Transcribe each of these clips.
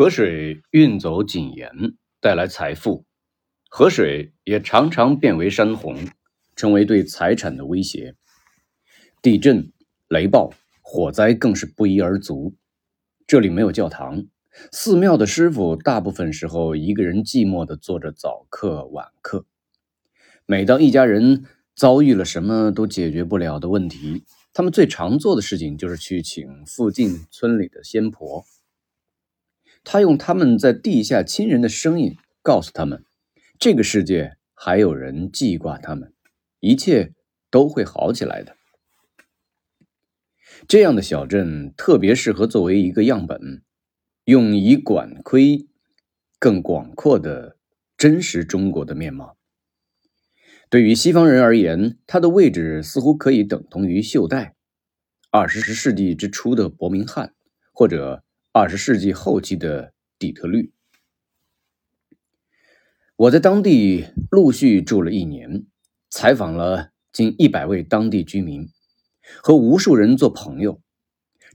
河水运走井盐，带来财富；河水也常常变为山洪，成为对财产的威胁。地震、雷暴、火灾更是不一而足。这里没有教堂，寺庙的师傅大部分时候一个人寂寞地做着早课、晚课。每当一家人遭遇了什么都解决不了的问题，他们最常做的事情就是去请附近村里的仙婆。他用他们在地下亲人的声音告诉他们，这个世界还有人记挂他们，一切都会好起来的。这样的小镇特别适合作为一个样本，用以管窥更广阔的真实中国的面貌。对于西方人而言，它的位置似乎可以等同于袖带，二十世纪之初的伯明翰，或者。二十世纪后期的底特律，我在当地陆续住了一年，采访了近一百位当地居民，和无数人做朋友。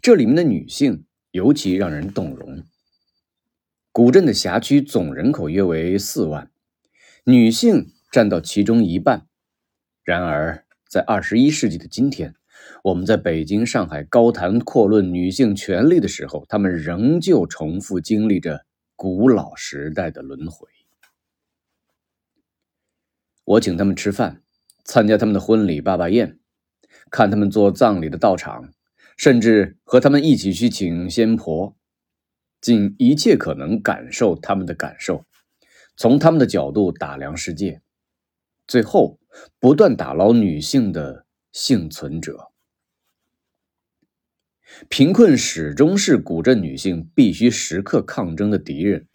这里面的女性尤其让人动容。古镇的辖区总人口约为四万，女性占到其中一半。然而，在二十一世纪的今天，我们在北京、上海高谈阔论女性权利的时候，她们仍旧重复经历着古老时代的轮回。我请他们吃饭，参加他们的婚礼、爸爸宴，看他们做葬礼的道场，甚至和他们一起去请仙婆，尽一切可能感受他们的感受，从他们的角度打量世界，最后不断打捞女性的幸存者。贫困始终是古镇女性必须时刻抗争的敌人，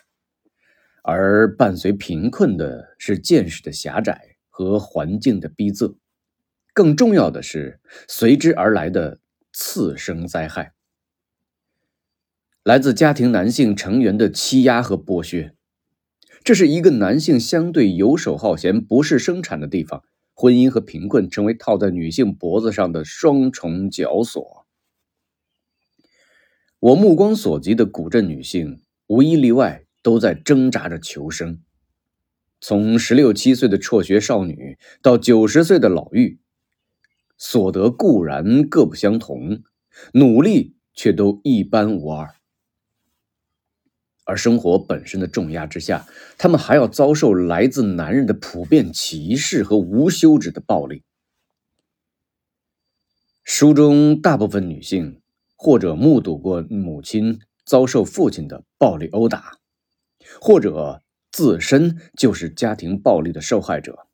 而伴随贫困的是见识的狭窄和环境的逼仄，更重要的是随之而来的次生灾害，来自家庭男性成员的欺压和剥削。这是一个男性相对游手好闲、不是生产的地方，婚姻和贫困成为套在女性脖子上的双重绞索。我目光所及的古镇女性，无一例外都在挣扎着求生。从十六七岁的辍学少女到九十岁的老妪，所得固然各不相同，努力却都一般无二。而生活本身的重压之下，她们还要遭受来自男人的普遍歧视和无休止的暴力。书中大部分女性。或者目睹过母亲遭受父亲的暴力殴打，或者自身就是家庭暴力的受害者。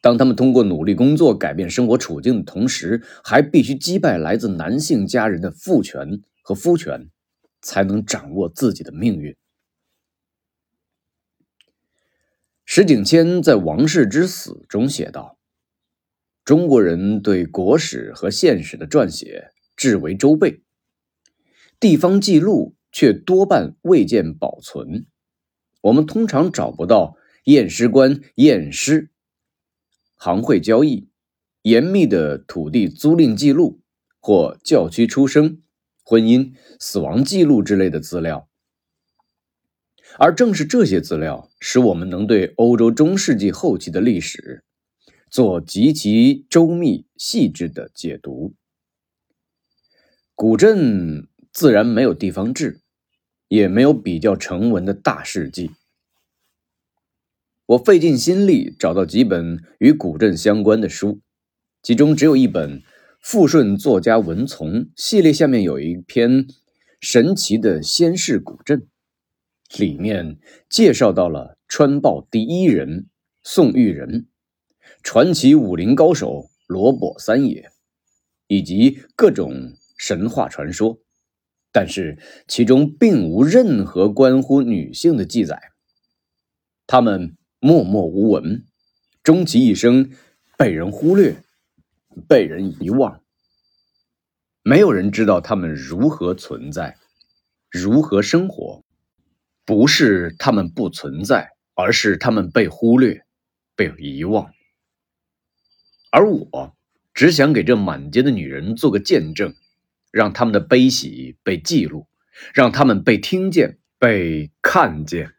当他们通过努力工作改变生活处境的同时，还必须击败来自男性家人的父权和夫权，才能掌握自己的命运。石景谦在《王室之死》中写道：“中国人对国史和现史的撰写。”至为周备，地方记录却多半未见保存。我们通常找不到验尸官验尸、行会交易、严密的土地租赁记录或教区出生、婚姻、死亡记录之类的资料。而正是这些资料，使我们能对欧洲中世纪后期的历史做极其周密细致的解读。古镇自然没有地方志，也没有比较成文的大事迹。我费尽心力找到几本与古镇相关的书，其中只有一本富顺作家文从系列下面有一篇《神奇的仙市古镇》，里面介绍到了川报第一人宋玉人、传奇武林高手罗卜三爷，以及各种。神话传说，但是其中并无任何关乎女性的记载。她们默默无闻，终其一生被人忽略、被人遗忘。没有人知道她们如何存在、如何生活。不是她们不存在，而是她们被忽略、被遗忘。而我只想给这满街的女人做个见证。让他们的悲喜被记录，让他们被听见、被看见。